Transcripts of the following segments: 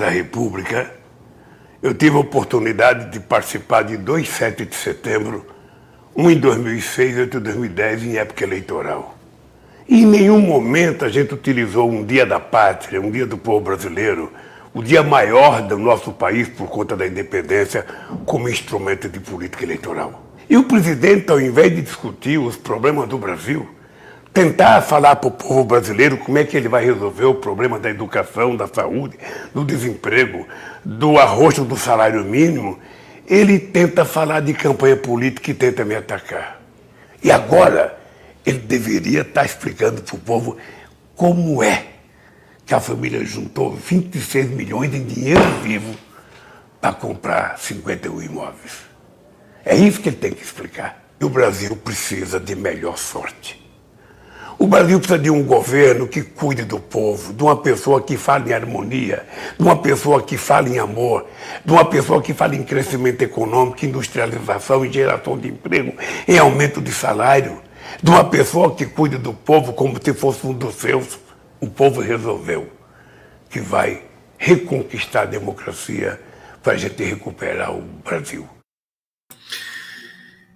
da República, eu tive a oportunidade de participar de dois 7 de setembro, um em 2006 e outro em 2010, em época eleitoral. E em nenhum momento a gente utilizou um dia da pátria, um dia do povo brasileiro, o dia maior do nosso país por conta da independência, como instrumento de política eleitoral. E o presidente, ao invés de discutir os problemas do Brasil, tentar falar para o povo brasileiro como é que ele vai resolver o problema da educação, da saúde, do desemprego, do arroxo do salário mínimo, ele tenta falar de campanha política e tenta me atacar. E agora ele deveria estar explicando para o povo como é que a família juntou 26 milhões em dinheiro vivo para comprar 51 imóveis. É isso que ele tem que explicar. E o Brasil precisa de melhor sorte. O Brasil precisa de um governo que cuide do povo, de uma pessoa que fale em harmonia, de uma pessoa que fale em amor, de uma pessoa que fale em crescimento econômico, industrialização, em geração de emprego, em aumento de salário, de uma pessoa que cuide do povo como se fosse um dos seus. O povo resolveu que vai reconquistar a democracia para a gente recuperar o Brasil.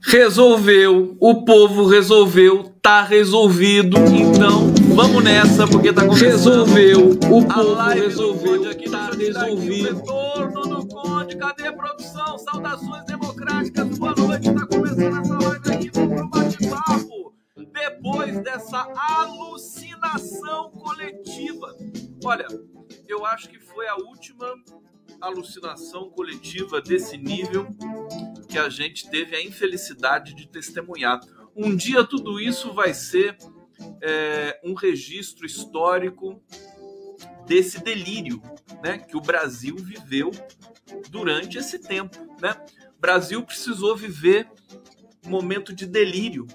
Resolveu, o povo resolveu, tá resolvido. Então, vamos nessa, porque tá começando. Resolveu, o povo resolveu, aqui tá resolvido. Retorno do Conde, cadê a produção? Saudações democráticas, boa noite. Tá começando essa live aqui no bate-papo. Depois dessa alucinação coletiva. Olha, eu acho que foi a última alucinação coletiva desse nível que a gente teve a infelicidade de testemunhar. Um dia tudo isso vai ser é, um registro histórico desse delírio né, que o Brasil viveu durante esse tempo. Né? O Brasil precisou viver um momento de delírio.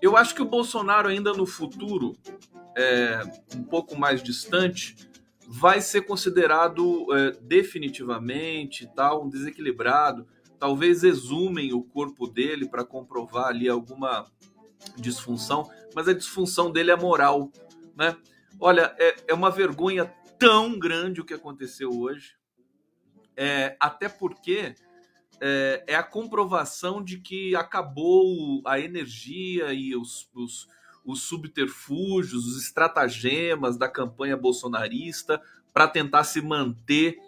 Eu acho que o Bolsonaro, ainda no futuro, é, um pouco mais distante, vai ser considerado é, definitivamente tal, um desequilibrado. Talvez exumem o corpo dele para comprovar ali alguma disfunção, mas a disfunção dele é moral, né? Olha, é, é uma vergonha tão grande o que aconteceu hoje, é, até porque é, é, a comprovação de que acabou a energia e os, os os subterfúgios, os estratagemas da campanha bolsonarista para tentar se manter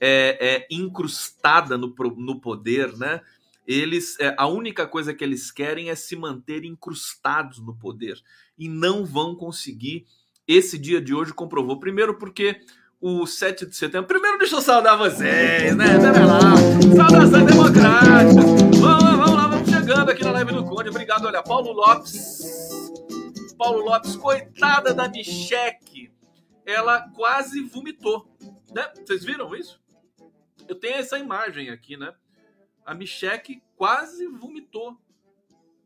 é, é, incrustada no, no poder, né? Eles, é, a única coisa que eles querem é se manter incrustados no poder e não vão conseguir. Esse dia de hoje comprovou. Primeiro, porque o 7 de setembro. Primeiro, deixa eu saudar vocês, né? Pera lá. Saudação democrática. Vamos lá, vamos lá, vamos chegando aqui na live do Conde. Obrigado, olha, Paulo Lopes. Paulo Lopes, coitada da Micheque, ela quase vomitou. Né? Vocês viram isso? Eu tenho essa imagem aqui, né? A Micheque quase vomitou.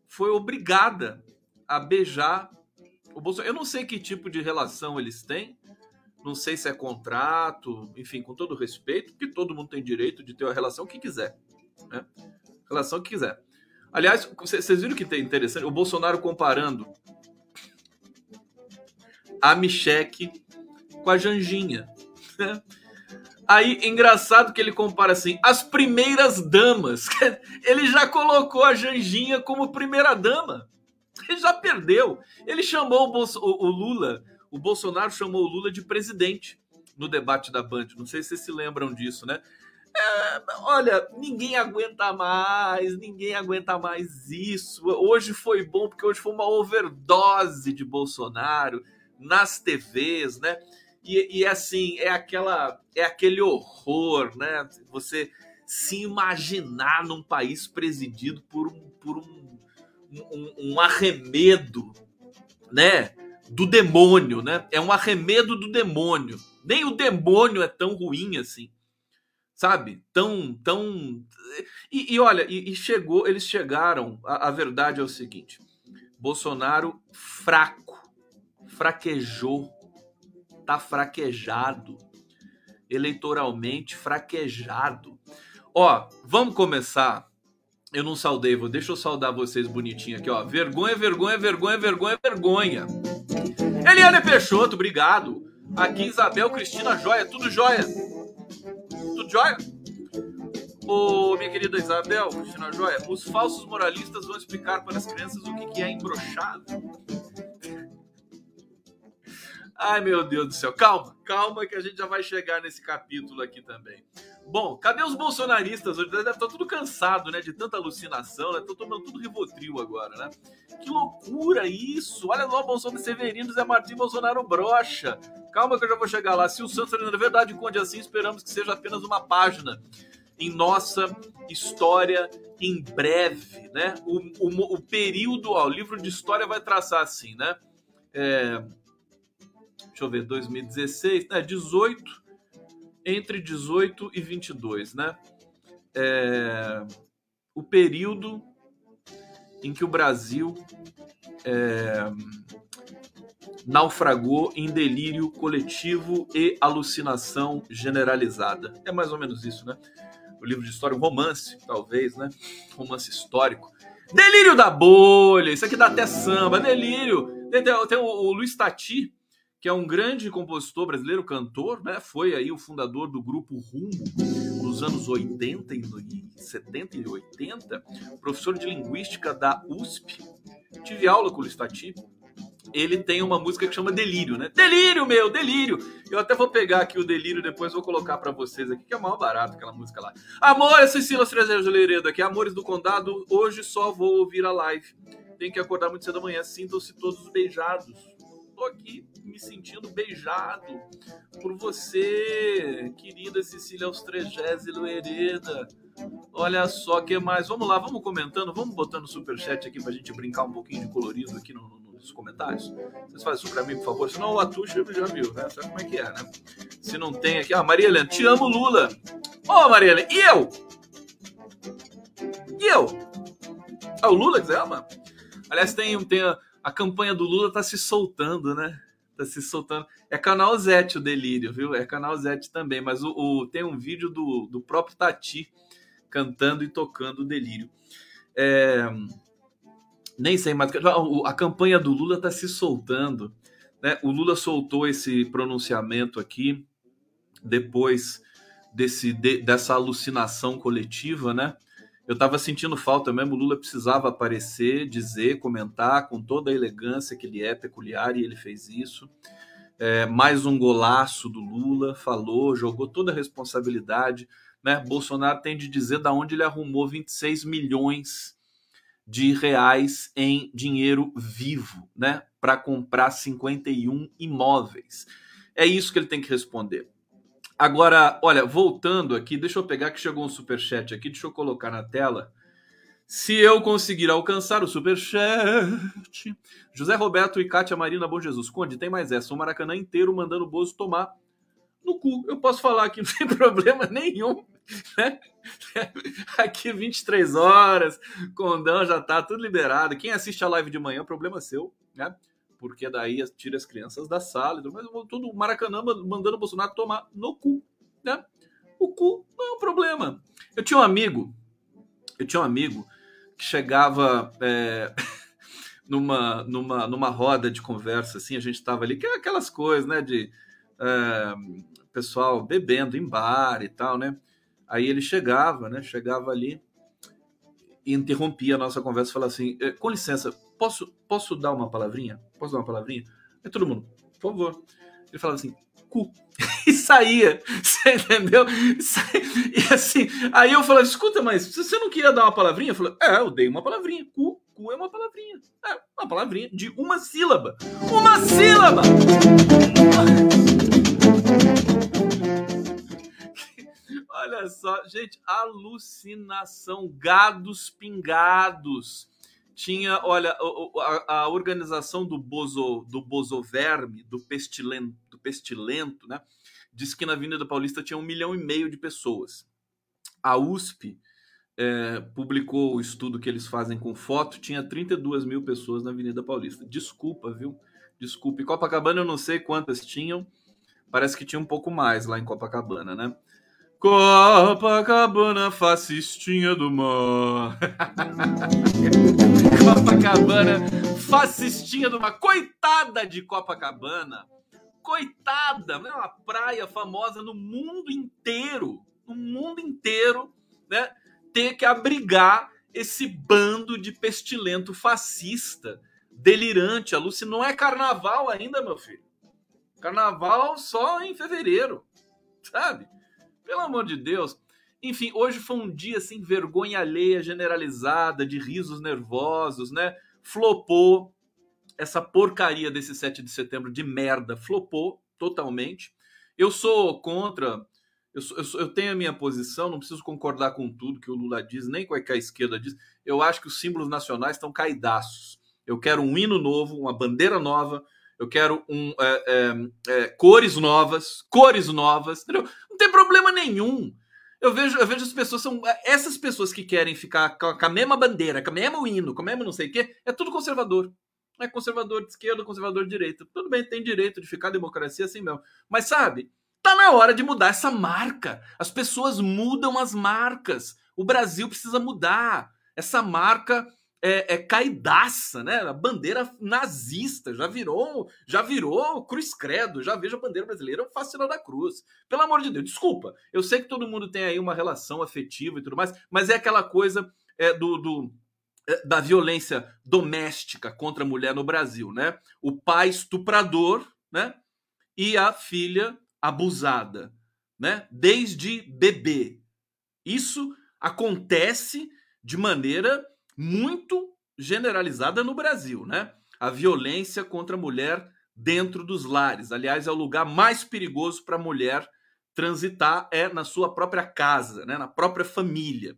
Foi obrigada a beijar o Bolsonaro. Eu não sei que tipo de relação eles têm. Não sei se é contrato, enfim, com todo respeito, porque todo mundo tem direito de ter a relação que quiser. Né? Relação que quiser. Aliás, vocês viram que interessante? O Bolsonaro comparando a Micheque com a Janjinha. Aí, engraçado que ele compara assim, as primeiras damas. Ele já colocou a Janjinha como primeira dama. Ele já perdeu. Ele chamou o, Bolso, o, Lula, o Bolsonaro chamou o Lula de presidente no debate da Band. Não sei se vocês se lembram disso, né? É, olha, ninguém aguenta mais, ninguém aguenta mais isso. Hoje foi bom porque hoje foi uma overdose de Bolsonaro nas TVs, né? E, e assim, é aquela é aquele horror, né? Você se imaginar num país presidido por um, por um, um, um arremedo, né? Do demônio, né? É um arremedo do demônio. Nem o demônio é tão ruim assim, sabe? Tão, tão. E, e olha, e, e, chegou, eles chegaram. A, a verdade é o seguinte: Bolsonaro fraco fraquejou, tá fraquejado, eleitoralmente fraquejado. Ó, vamos começar. Eu não saudei, vou, deixa eu saudar vocês bonitinho aqui, ó. Vergonha, vergonha, vergonha, vergonha, vergonha. Eliane Peixoto, obrigado. Aqui, Isabel, Cristina, joia, tudo joia. Tudo joia? Ô, minha querida Isabel, Cristina Joia, os falsos moralistas vão explicar para as crianças o que é embroxado. Ai, meu Deus do céu. Calma, calma que a gente já vai chegar nesse capítulo aqui também. Bom, cadê os bolsonaristas hoje? Deve estar tudo cansado, né? De tanta alucinação, né? Estão tomando tudo Rivotril agora, né? Que loucura isso! Olha lá o Bolsonaro Severino, Zé Martim Bolsonaro brocha. Calma que eu já vou chegar lá. Se o Santos na verdade conde assim, esperamos que seja apenas uma página em nossa história em breve, né? O, o, o período, ó, o livro de história vai traçar assim, né? É, deixa eu ver, 2016, né? 18, entre 18 e 22, né? É, o período em que o Brasil é, naufragou em delírio coletivo e alucinação generalizada. É mais ou menos isso, né? o livro de história, um romance, talvez, né? Romance histórico. Delírio da bolha, isso aqui dá até samba, delírio. Tem, tem, tem o, o, Luiz Tati, que é um grande compositor brasileiro, cantor, né? Foi aí o fundador do grupo Rumo nos anos 80 e 70 e 80, professor de linguística da USP. Tive aula com o Luiz Tati, ele tem uma música que chama Delírio, né? Delírio, meu, delírio. Eu até vou pegar aqui o delírio depois vou colocar para vocês aqui, que é mal barato aquela música lá. Amor, é Cecília Estrezeiro Leiredo aqui, Amores do Condado. Hoje só vou ouvir a live. Tem que acordar muito cedo da manhã. Sintam-se todos beijados. Tô aqui me sentindo beijado por você, querida Cecília Austregésilo Hereda. Olha só que mais. Vamos lá, vamos comentando, vamos botando superchat aqui pra gente brincar um pouquinho de colorido aqui no, nos comentários. Vocês fazem isso pra mim, por favor. Senão o Atucha já viu, né? Sabe como é que é, né? Se não tem aqui. Ah, Maria Helena, te amo, Lula. Ô, oh, Maria Helena, e eu? E eu? Ah, o Lula que você ama? Aliás, tem, tem a, a campanha do Lula tá se soltando, né? Tá se soltando. É canal Zete o delírio, viu? É canal Zete também, mas o, o, tem um vídeo do, do próprio Tati cantando e tocando o delírio. É, nem sei mais. A campanha do Lula está se soltando. Né? O Lula soltou esse pronunciamento aqui depois desse, de, dessa alucinação coletiva, né? Eu estava sentindo falta mesmo. O Lula precisava aparecer, dizer, comentar com toda a elegância que ele é peculiar e ele fez isso. É, mais um golaço do Lula, falou, jogou toda a responsabilidade. Né? Bolsonaro tem de dizer da onde ele arrumou 26 milhões de reais em dinheiro vivo, né, para comprar 51 imóveis. É isso que ele tem que responder. Agora, olha, voltando aqui, deixa eu pegar que chegou um super chat aqui, deixa eu colocar na tela. Se eu conseguir alcançar o superchat. José Roberto e Kátia Marina Bom Jesus. Conde, tem mais essa. O Maracanã inteiro mandando o Bozo tomar no cu. Eu posso falar aqui, não tem problema nenhum. Né? Aqui 23 horas, Condão já tá tudo liberado. Quem assiste a live de manhã, problema seu, né? Porque daí tira as crianças da sala, mas tudo o Maracanã mandando o Bolsonaro tomar no cu, né? O cu não é um problema. Eu tinha um amigo, eu tinha um amigo que chegava é, numa, numa, numa roda de conversa, assim, a gente estava ali, que é aquelas coisas, né, de é, pessoal bebendo em bar e tal, né? Aí ele chegava, né? Chegava ali e interrompia a nossa conversa e falava assim: eh, com licença, posso, posso dar uma palavrinha? Posso dar uma palavrinha? Aí todo mundo, por favor. Ele falava assim, cu. E saía, você entendeu? E assim, aí eu falava, escuta, mas você não queria dar uma palavrinha? Eu falei, é, eu dei uma palavrinha. Cu, cu é uma palavrinha. É, uma palavrinha de uma sílaba. Uma sílaba! Olha só, gente, alucinação, gados pingados. Tinha, olha, a, a organização do Bozo, do Bozoverme, do pestilento, do pestilento, né? Disse que na Avenida Paulista tinha um milhão e meio de pessoas. A USP é, publicou o estudo que eles fazem com foto, tinha 32 mil pessoas na Avenida Paulista. Desculpa, viu? Desculpe. Copacabana eu não sei quantas tinham. Parece que tinha um pouco mais lá em Copacabana, né? Copacabana, fascistinha do mar. Copacabana, fascistinha do mar. Coitada de Copacabana. coitada, né? uma praia famosa no mundo inteiro, no mundo inteiro, né? Ter que abrigar esse bando de pestilento fascista, delirante, alucinante. Não é carnaval ainda, meu filho. Carnaval só em fevereiro, sabe? Pelo amor de Deus. Enfim, hoje foi um dia assim, vergonha alheia generalizada, de risos nervosos, né? Flopou essa porcaria desse 7 de setembro de merda, flopou totalmente. Eu sou contra eu, eu, eu, tenho a minha posição, não preciso concordar com tudo que o Lula diz, nem com a que a esquerda diz. Eu acho que os símbolos nacionais estão caidaços. Eu quero um hino novo, uma bandeira nova, eu quero um, é, é, é, cores novas, cores novas, entendeu? Não tem problema nenhum. Eu vejo, eu vejo as pessoas, são essas pessoas que querem ficar com a, mesma bandeira, com o mesmo hino, com o mesmo não sei o quê, é tudo conservador. É conservador de esquerda, conservador de direita. Tudo bem, tem direito de ficar democracia assim mesmo. Mas sabe, Tá na hora de mudar essa marca. As pessoas mudam as marcas. O Brasil precisa mudar. Essa marca é, é caidaça, né? A bandeira nazista já virou, já virou cruz credo. Já vejo a bandeira brasileira face sinal da cruz. Pelo amor de Deus, desculpa. Eu sei que todo mundo tem aí uma relação afetiva e tudo mais, mas é aquela coisa é, do, do é, da violência doméstica contra a mulher no Brasil, né? O pai estuprador, né? E a filha abusada, né? Desde bebê. Isso acontece de maneira muito generalizada no Brasil, né? A violência contra a mulher dentro dos lares. Aliás, é o lugar mais perigoso para a mulher transitar é na sua própria casa, né? Na própria família.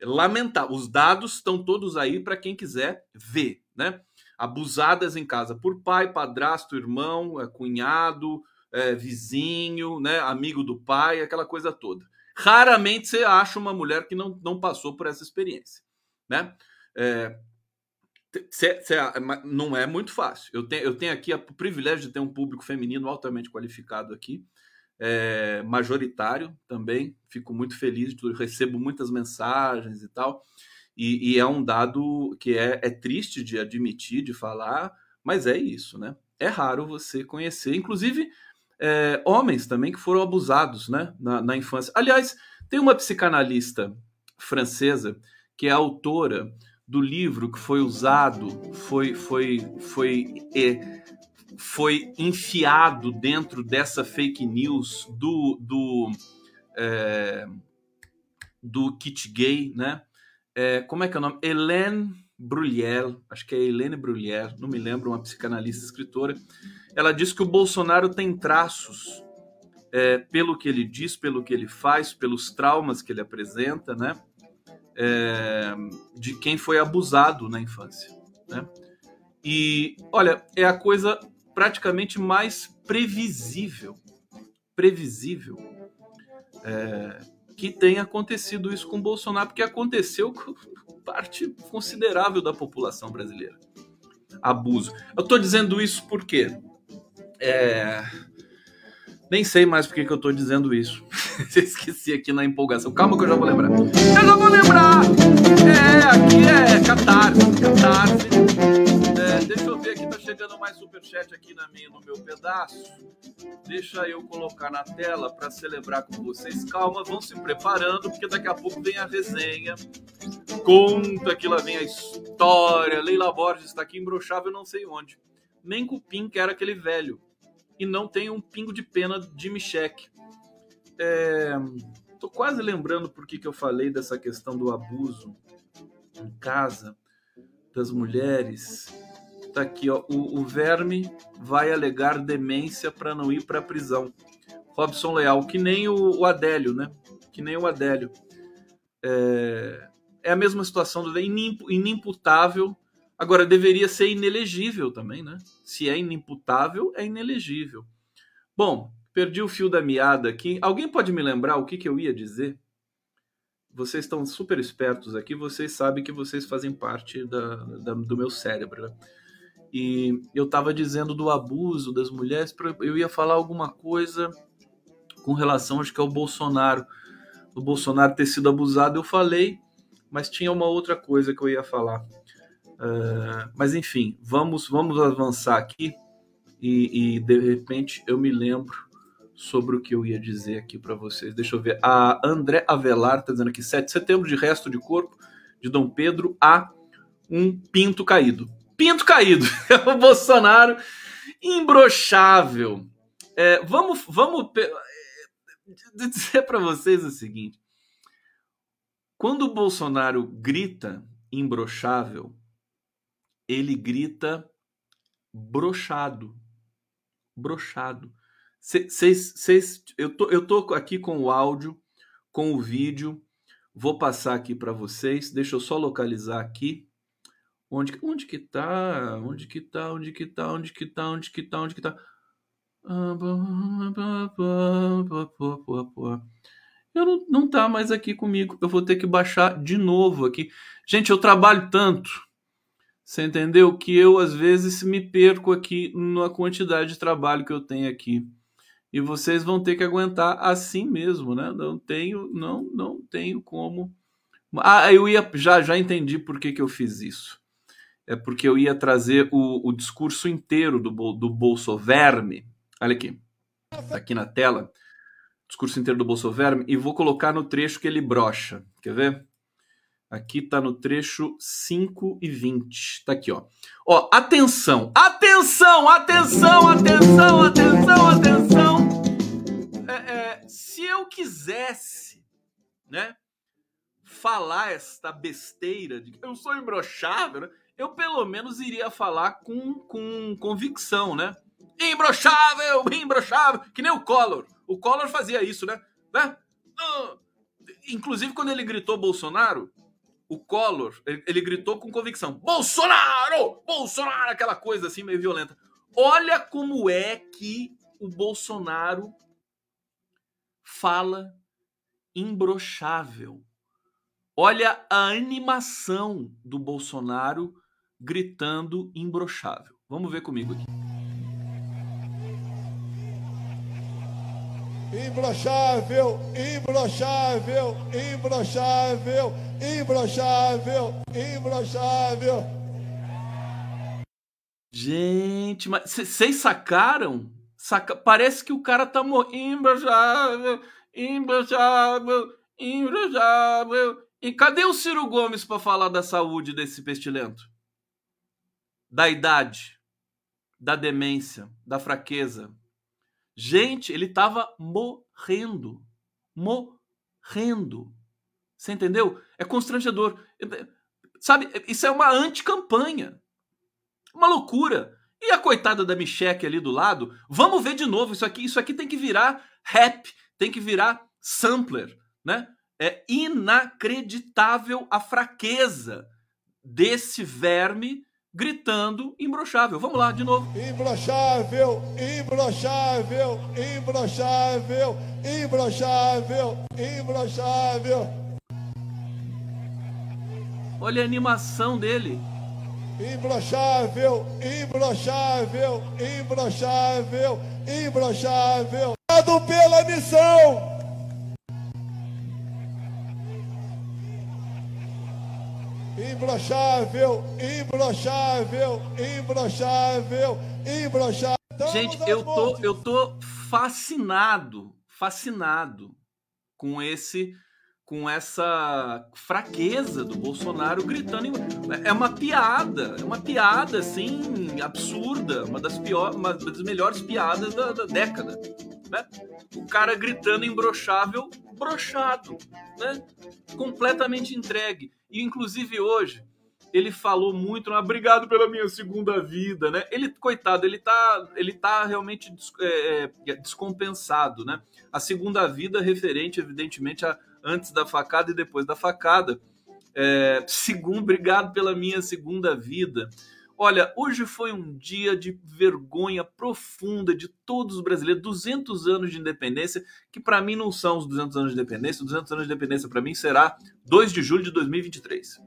Lamentável. Os dados estão todos aí para quem quiser ver, né? Abusadas em casa por pai, padrasto, irmão, é, cunhado, é, vizinho, né, amigo do pai, aquela coisa toda. Raramente você acha uma mulher que não, não passou por essa experiência, né? É, cê, cê, não é muito fácil. Eu tenho, eu tenho aqui o privilégio de ter um público feminino altamente qualificado aqui, é, majoritário também. Fico muito feliz, recebo muitas mensagens e tal. E, e é um dado que é, é triste de admitir, de falar, mas é isso, né? É raro você conhecer, inclusive é, homens também que foram abusados né, na, na, infância. Aliás, tem uma psicanalista francesa que é autora do livro que foi usado, foi, foi, foi, é, foi enfiado dentro dessa fake news do, do, é, do kit gay, né? É, como é que é o nome? Hélène Brullier, acho que é Helene Brullier, não me lembro, uma psicanalista escritora ela diz que o Bolsonaro tem traços é, pelo que ele diz, pelo que ele faz, pelos traumas que ele apresenta, né? É, de quem foi abusado na infância, né? E olha, é a coisa praticamente mais previsível, previsível é, que tenha acontecido isso com Bolsonaro, porque aconteceu com parte considerável da população brasileira. Abuso. Eu estou dizendo isso porque é... Nem sei mais por que eu tô dizendo isso. Esqueci aqui na empolgação. Calma que eu já vou lembrar. Eu já vou lembrar! É, aqui é catarse. Catarse. É, deixa eu ver aqui, tá chegando mais superchat aqui na minha, no meu pedaço. Deixa eu colocar na tela para celebrar com vocês. Calma, vão se preparando, porque daqui a pouco vem a resenha. Conta que lá vem a história. Leila Borges está aqui imbrochável, não sei onde. Nem cupim, que era aquele velho e não tem um pingo de pena de Michek. É, tô quase lembrando por que, que eu falei dessa questão do abuso em casa das mulheres. Tá aqui, ó. O, o verme vai alegar demência para não ir para a prisão. Robson Leal, que nem o, o, Adélio, né? Que nem o Adélio. É, é a mesma situação do inimputável Agora, deveria ser inelegível também, né? Se é inimputável, é inelegível. Bom, perdi o fio da meada aqui. Alguém pode me lembrar o que, que eu ia dizer? Vocês estão super espertos aqui, vocês sabem que vocês fazem parte da, da do meu cérebro. Né? E eu estava dizendo do abuso das mulheres, eu ia falar alguma coisa com relação, acho que ao Bolsonaro. O Bolsonaro ter sido abusado, eu falei, mas tinha uma outra coisa que eu ia falar. Uh, mas enfim, vamos, vamos avançar aqui e, e de repente eu me lembro sobre o que eu ia dizer aqui para vocês. Deixa eu ver. A André Avelar está dizendo aqui: 7 de setembro de resto de corpo de Dom Pedro a um pinto caído. Pinto caído. o Bolsonaro imbrochável. É, vamos, vamos dizer para vocês o seguinte: quando o Bolsonaro grita imbrochável, ele grita brochado. Brochado. Cês, eu, tô, eu tô aqui com o áudio, com o vídeo. Vou passar aqui para vocês. Deixa eu só localizar aqui. Onde, onde que tá? Onde que tá? Onde que tá? Onde que tá? Onde que tá? Onde que tá? Eu não, não tá mais aqui comigo. Eu vou ter que baixar de novo aqui. Gente, eu trabalho tanto você entendeu? Que eu, às vezes, me perco aqui na quantidade de trabalho que eu tenho aqui. E vocês vão ter que aguentar assim mesmo, né? Não tenho, não, não tenho como. Ah, eu ia. Já, já entendi por que, que eu fiz isso. É porque eu ia trazer o, o discurso inteiro do, do Bolso Verme. Olha aqui. Tá aqui na tela. Discurso inteiro do Bolso Verme. E vou colocar no trecho que ele brocha. Quer ver? Aqui está no trecho 5 e 20. Está aqui, ó. Ó, atenção, atenção, atenção, atenção, atenção, atenção. É, é, se eu quisesse, né, falar esta besteira de que eu sou imbrochável, né, eu pelo menos iria falar com, com convicção, né? Imbrochável, imbrochável, que nem o Collor. O Collor fazia isso, né? né? Uh, inclusive, quando ele gritou Bolsonaro, o Collor, ele, ele, gritou com convicção: Bolsonaro! Bolsonaro! Aquela coisa assim meio violenta. Olha como é que o Bolsonaro fala imbrochável. Olha a animação do Bolsonaro gritando imbrochável. Vamos ver comigo aqui. Imbrochável, imbrochável, imbrochável, imbrochável, imbrochável. Gente, mas vocês sacaram? Saca... Parece que o cara tá morrendo. Imbrochável, imbrochável, imbrochável. E cadê o Ciro Gomes para falar da saúde desse pestilento? Da idade, da demência, da fraqueza, Gente, ele estava morrendo. Morrendo. Você entendeu? É constrangedor. Sabe, isso é uma anticampanha. Uma loucura. E a coitada da Micheque ali do lado, vamos ver de novo. Isso aqui, isso aqui tem que virar rap, tem que virar sampler, né? É inacreditável a fraqueza desse verme gritando imbrochável. Vamos lá, de novo. Imbrochável, imbrochável, imbrochável, imbrochável, imbrochável. Olha a animação dele. Imbrochável, imbrochável, imbrochável, imbrochável. Obrigado pela missão. Imbrochável, imbrochável, imbrochável, imbrochável. Gente, eu tô, eu tô fascinado, fascinado com esse com essa fraqueza do Bolsonaro gritando. É uma piada, é uma piada assim absurda, uma das piores, uma das melhores piadas da, da década, né? O cara gritando imbrochável, brochado, né? Completamente entregue. E inclusive hoje ele falou muito, ah, obrigado pela minha segunda vida, né? Ele, coitado, ele tá, ele tá realmente é, é, descompensado, né? A segunda vida referente, evidentemente, a antes da facada e depois da facada. É, segundo, obrigado pela minha segunda vida. Olha, hoje foi um dia de vergonha profunda de todos os brasileiros. 200 anos de independência, que para mim não são os 200 anos de independência. 200 anos de independência para mim será 2 de julho de 2023.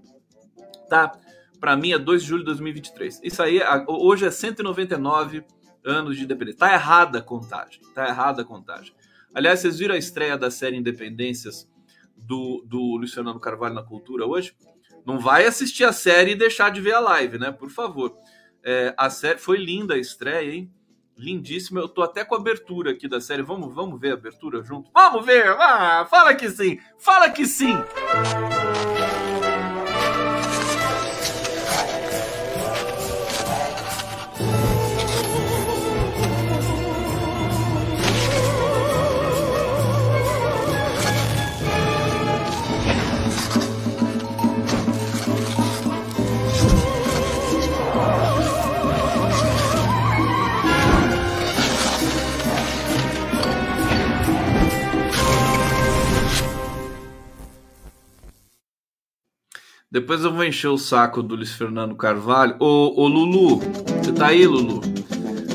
Tá? Para mim é 2 de julho de 2023. Isso aí, hoje é 199 anos de independência. Tá errada a contagem. Tá errada a contagem. Aliás, vocês viram a estreia da série Independências do, do Fernando Carvalho na Cultura hoje? Não vai assistir a série e deixar de ver a live, né? Por favor. É, a série foi linda a estreia, hein? Lindíssima. Eu tô até com a abertura aqui da série. Vamos, vamos ver a abertura junto? Vamos ver! Ah, fala que sim! Fala que sim! Depois eu vou encher o saco do Luiz Fernando Carvalho. Ô, ô Lulu, você tá aí, Lulu?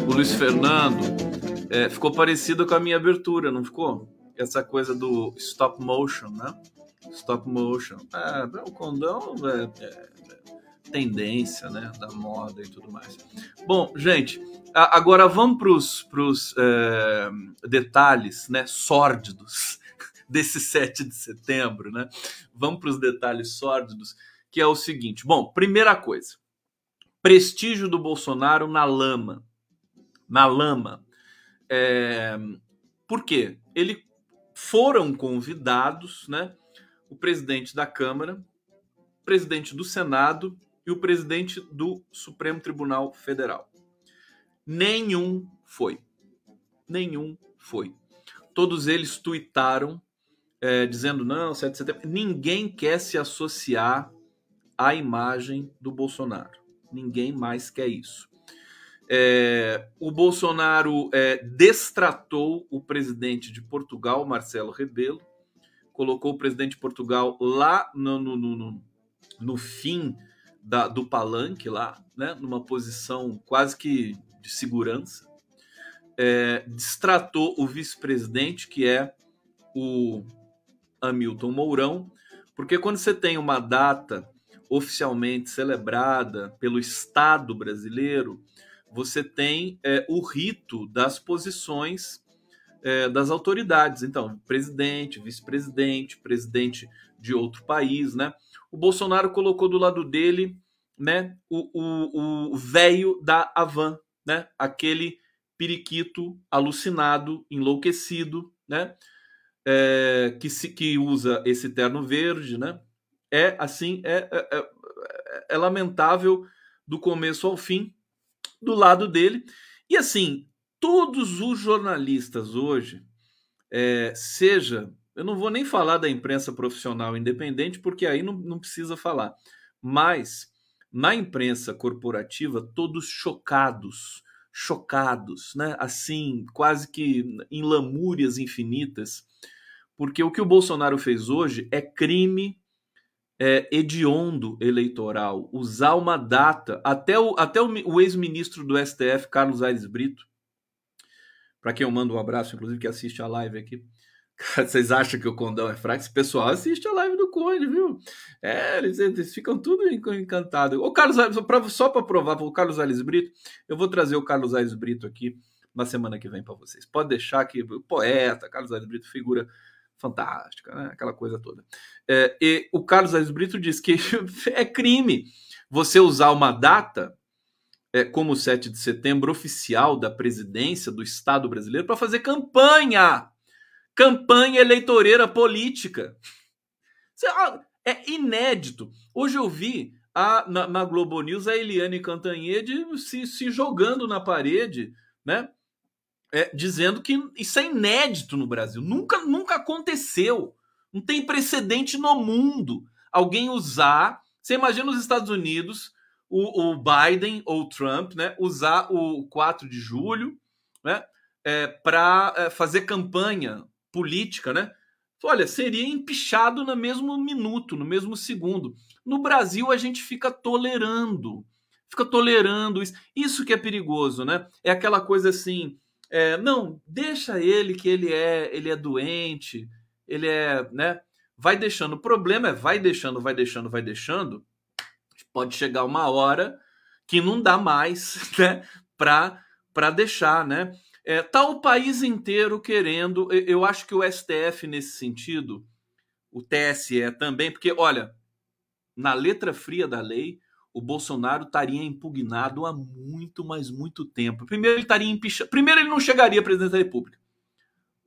O Luiz Fernando é, ficou parecido com a minha abertura, não ficou? Essa coisa do stop motion, né? Stop motion. É, o condão é, é, é tendência, né? Da moda e tudo mais. Bom, gente, agora vamos para os é, detalhes, né? Sórdidos desse 7 de setembro, né? Vamos para os detalhes sórdidos que é o seguinte: bom, primeira coisa, prestígio do Bolsonaro na lama. Na lama. É, por quê? Ele foram convidados, né? O presidente da Câmara, o presidente do Senado e o presidente do Supremo Tribunal Federal. Nenhum foi. Nenhum foi. Todos eles tuitaram é, dizendo não, 7 de setembro. Ninguém quer se associar a imagem do Bolsonaro. Ninguém mais quer isso. É, o Bolsonaro é, destratou o presidente de Portugal, Marcelo Rebelo, colocou o presidente de Portugal lá no, no, no, no fim da, do palanque, lá, né, numa posição quase que de segurança. É, destratou o vice-presidente, que é o Hamilton Mourão, porque quando você tem uma data oficialmente celebrada pelo Estado brasileiro, você tem é, o rito das posições é, das autoridades. Então, presidente, vice-presidente, presidente de outro país, né? O Bolsonaro colocou do lado dele, né, o velho da Havan, né? Aquele periquito alucinado, enlouquecido, né? É, que se que usa esse terno verde, né? É assim, é, é, é, é lamentável do começo ao fim, do lado dele. E assim, todos os jornalistas hoje, é, seja, eu não vou nem falar da imprensa profissional independente, porque aí não, não precisa falar, mas na imprensa corporativa, todos chocados, chocados, né? Assim, quase que em lamúrias infinitas, porque o que o Bolsonaro fez hoje é crime é, hediondo eleitoral, usar uma data, até o, até o, o ex-ministro do STF, Carlos Aires Brito, para quem eu mando um abraço, inclusive, que assiste a live aqui. Vocês acham que o condão é fraco? Esse pessoal assiste a live do Conde, viu? É, eles, eles ficam tudo encantados. O Carlos, só para provar o Carlos Aires Brito, eu vou trazer o Carlos Aires Brito aqui na semana que vem para vocês. Pode deixar que o poeta, Carlos Aires Brito, figura fantástica, né? aquela coisa toda. É, e o Carlos Aires Brito diz que é crime você usar uma data é, como o 7 de setembro oficial da presidência do Estado brasileiro para fazer campanha. Campanha eleitoreira política. É inédito. Hoje eu vi a, na, na Globo News a Eliane Cantanhede se, se jogando na parede, né? é, dizendo que isso é inédito no Brasil. Nunca, nunca aconteceu. Não tem precedente no mundo alguém usar. Você imagina os Estados Unidos, o, o Biden ou o Trump, né, usar o 4 de julho né, é, para é, fazer campanha política, né? Olha, seria empichado no mesmo minuto, no mesmo segundo. No Brasil, a gente fica tolerando, fica tolerando isso. Isso que é perigoso, né? É aquela coisa assim, é, não, deixa ele que ele é, ele é doente, ele é, né? Vai deixando. O problema é vai deixando, vai deixando, vai deixando. Pode chegar uma hora que não dá mais, né? Para para deixar, né? É, tá o país inteiro querendo. Eu acho que o STF nesse sentido, o TSE também, porque olha, na letra fria da lei, o Bolsonaro estaria impugnado há muito, mas muito tempo. Primeiro ele estaria empichado. Primeiro ele não chegaria presidente da República.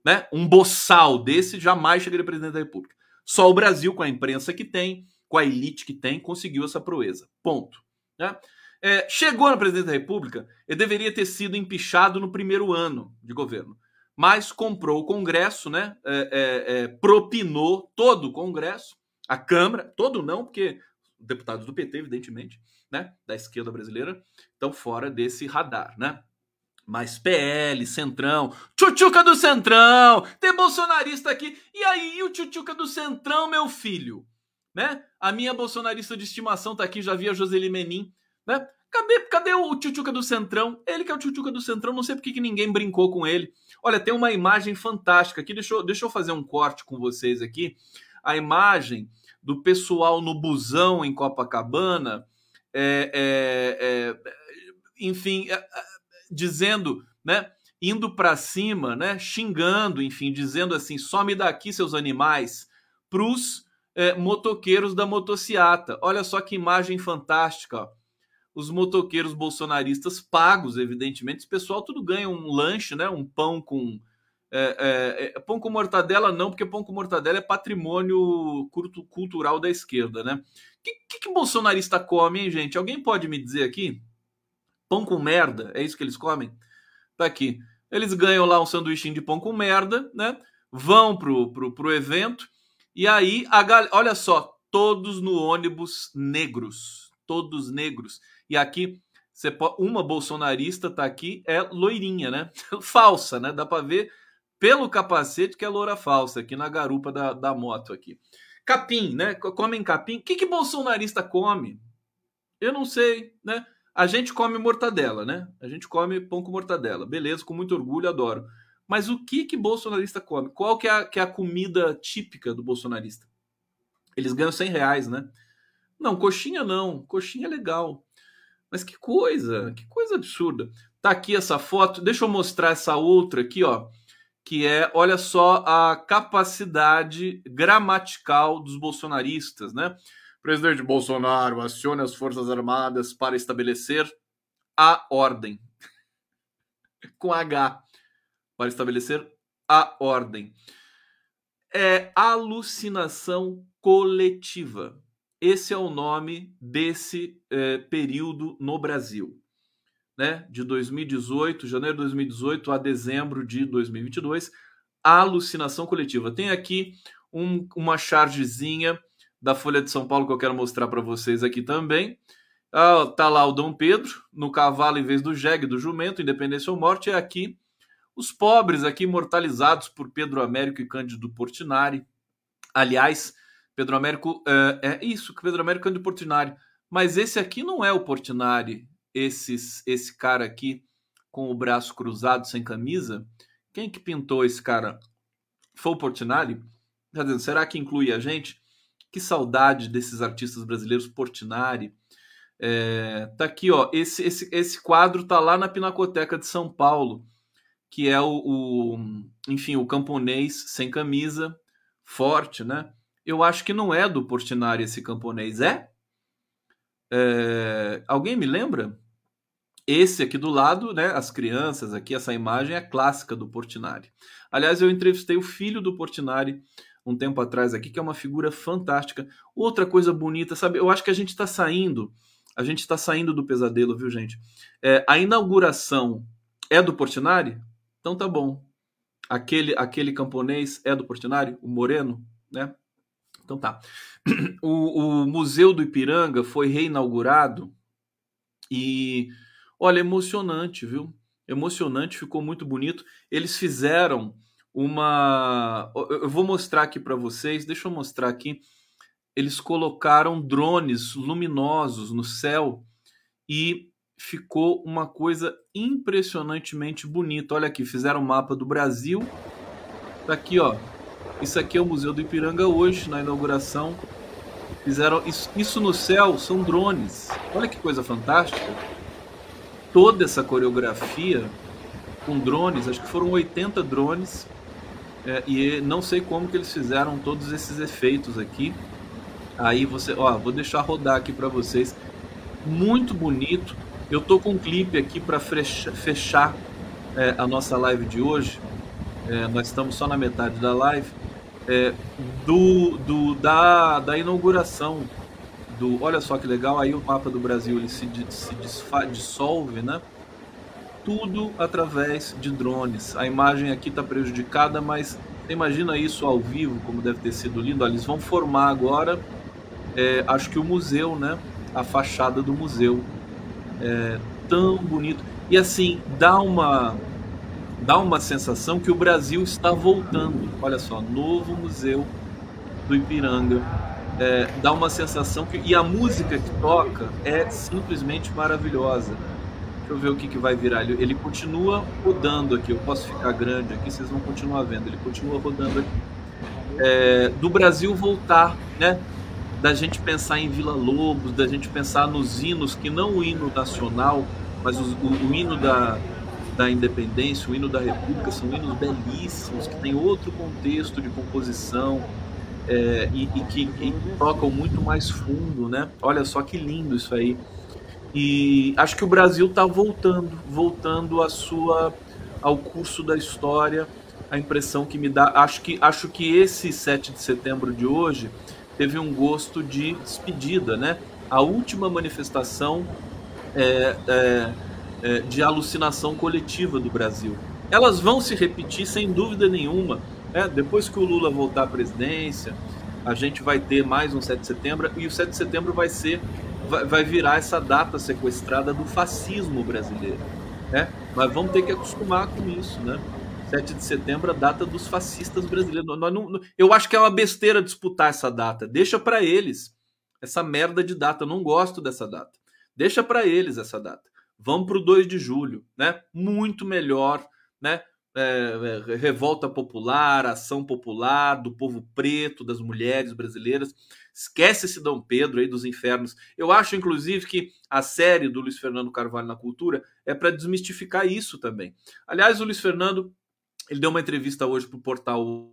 Né? Um boçal desse jamais chegaria presidente da República. Só o Brasil, com a imprensa que tem, com a elite que tem, conseguiu essa proeza. Ponto. Né? É, chegou na presidência da República, ele deveria ter sido empichado no primeiro ano de governo. Mas comprou o Congresso, né? É, é, é propinou todo o Congresso, a Câmara, todo não, porque deputados do PT, evidentemente, né? Da esquerda brasileira, estão fora desse radar, né? Mas PL, Centrão, Tchutchuca do Centrão, tem bolsonarista aqui. E aí, o Tchutchuca do Centrão, meu filho? Né? A minha bolsonarista de estimação tá aqui, já vi a Joseli Menin, né? Cadê, cadê o Tchutchuca do Centrão? Ele que é o Tchutchuca do Centrão, não sei por que ninguém brincou com ele. Olha, tem uma imagem fantástica aqui, deixa eu, deixa eu fazer um corte com vocês aqui. A imagem do pessoal no busão em Copacabana, é, é, é, enfim, é, é, dizendo, né, indo para cima, né, xingando, enfim, dizendo assim, some daqui seus animais, para os é, motoqueiros da motociata. Olha só que imagem fantástica, ó. Os motoqueiros bolsonaristas pagos, evidentemente, esse pessoal tudo ganha um lanche, né, um pão com é, é, é, pão com mortadela não, porque pão com mortadela é patrimônio cultural da esquerda, né? O que, que, que bolsonarista come, hein, gente? Alguém pode me dizer aqui? Pão com merda, é isso que eles comem? Tá aqui. Eles ganham lá um sanduichinho de pão com merda, né? Vão pro, pro, pro evento e aí, a gal... olha só, todos no ônibus negros, todos negros. E aqui, você uma bolsonarista tá aqui, é loirinha, né? Falsa, né? Dá para ver pelo capacete que é loura falsa, aqui na garupa da, da moto aqui. Capim, né? Comem capim. O que, que bolsonarista come? Eu não sei, né? A gente come mortadela, né? A gente come pão com mortadela. Beleza, com muito orgulho, adoro. Mas o que que bolsonarista come? Qual que é a, que é a comida típica do bolsonarista? Eles ganham 100 reais, né? Não, coxinha não. Coxinha é legal. Mas que coisa, que coisa absurda. Tá aqui essa foto. Deixa eu mostrar essa outra aqui, ó que é, olha só, a capacidade gramatical dos bolsonaristas, né? Presidente Bolsonaro acione as Forças Armadas para estabelecer a ordem. Com H. Para estabelecer a ordem. É alucinação coletiva. Esse é o nome desse é, período no Brasil né, de 2018, janeiro de 2018 a dezembro de 2022, a alucinação coletiva. Tem aqui um, uma chargezinha da Folha de São Paulo que eu quero mostrar para vocês aqui também. Ah, tá lá o Dom Pedro no cavalo em vez do jegue do jumento, independência ou morte. É aqui os pobres aqui imortalizados por Pedro Américo e Cândido Portinari. Aliás, Pedro Américo é, é isso, Pedro Américo e Cândido Portinari. Mas esse aqui não é o Portinari, esses, esse cara aqui com o braço cruzado, sem camisa? Quem que pintou esse cara? Foi o Portinari? será que inclui a gente? Que saudade desses artistas brasileiros, Portinari. É, tá aqui, ó. Esse, esse, esse quadro tá lá na Pinacoteca de São Paulo, que é o, o enfim, o camponês sem camisa, forte, né? Eu acho que não é do Portinari esse camponês, é? é alguém me lembra? Esse aqui do lado, né, as crianças aqui, essa imagem é clássica do Portinari. Aliás, eu entrevistei o filho do Portinari um tempo atrás aqui, que é uma figura fantástica. Outra coisa bonita, sabe? Eu acho que a gente está saindo, a gente está saindo do pesadelo, viu, gente? É, a inauguração é do Portinari? Então tá bom. Aquele, aquele camponês é do Portinari? O Moreno, né? Então tá. O, o Museu do Ipiranga foi reinaugurado e Olha, emocionante, viu? Emocionante, ficou muito bonito. Eles fizeram uma. Eu vou mostrar aqui para vocês, deixa eu mostrar aqui. Eles colocaram drones luminosos no céu e ficou uma coisa impressionantemente bonita. Olha aqui, fizeram um mapa do Brasil. Tá aqui, ó. Isso aqui é o Museu do Ipiranga hoje, na inauguração. Fizeram isso, isso no céu, são drones. Olha que coisa fantástica toda essa coreografia com drones, acho que foram 80 drones, é, e não sei como que eles fizeram todos esses efeitos aqui. Aí você, ó, vou deixar rodar aqui para vocês. muito bonito. Eu tô com um clipe aqui para fechar é, a nossa live de hoje. É, nós estamos só na metade da live. É, do, do, da, da inauguração do. Olha só que legal, aí o mapa do Brasil ele se, se desfa, dissolve, né? Tudo através de drones. A imagem aqui está prejudicada, mas imagina isso ao vivo, como deve ter sido lindo. Olha, eles vão formar agora, é, acho que o museu, né? A fachada do museu. É, tão bonito. E assim, dá uma, dá uma sensação que o Brasil está voltando. Olha só, novo museu do Ipiranga é, dá uma sensação que. E a música que toca é simplesmente maravilhosa. Deixa eu ver o que, que vai virar. Ele, ele continua rodando aqui. Eu posso ficar grande aqui, vocês vão continuar vendo. Ele continua rodando aqui. É, do Brasil voltar, né? Da gente pensar em Vila Lobos, da gente pensar nos hinos, que não o hino nacional, mas o, o, o hino da, da independência, o hino da república, são hinos belíssimos, que tem outro contexto de composição, é, e, e, que e tocam muito mais fundo, né? Olha só que lindo isso aí. E acho que o Brasil está voltando, voltando à sua, ao curso da história. A impressão que me dá, acho que acho que esse 7 de setembro de hoje teve um gosto de despedida, né? A última manifestação é, é, é, de alucinação coletiva do Brasil. Elas vão se repetir sem dúvida nenhuma é, depois que o Lula voltar à presidência, a gente vai ter mais um 7 de setembro e o 7 de setembro vai ser vai, vai virar essa data sequestrada do fascismo brasileiro, né? Mas vamos ter que acostumar com isso, né? 7 de setembro, a data dos fascistas brasileiros. Nós não, eu acho que é uma besteira disputar essa data. Deixa para eles essa merda de data. Eu não gosto dessa data. Deixa para eles essa data. Vamos para o 2 de julho, né? Muito melhor, né? É, é, revolta popular, ação popular do povo preto, das mulheres brasileiras. Esquece esse Dom Pedro aí dos infernos. Eu acho, inclusive, que a série do Luiz Fernando Carvalho na Cultura é para desmistificar isso também. Aliás, o Luiz Fernando ele deu uma entrevista hoje para o portal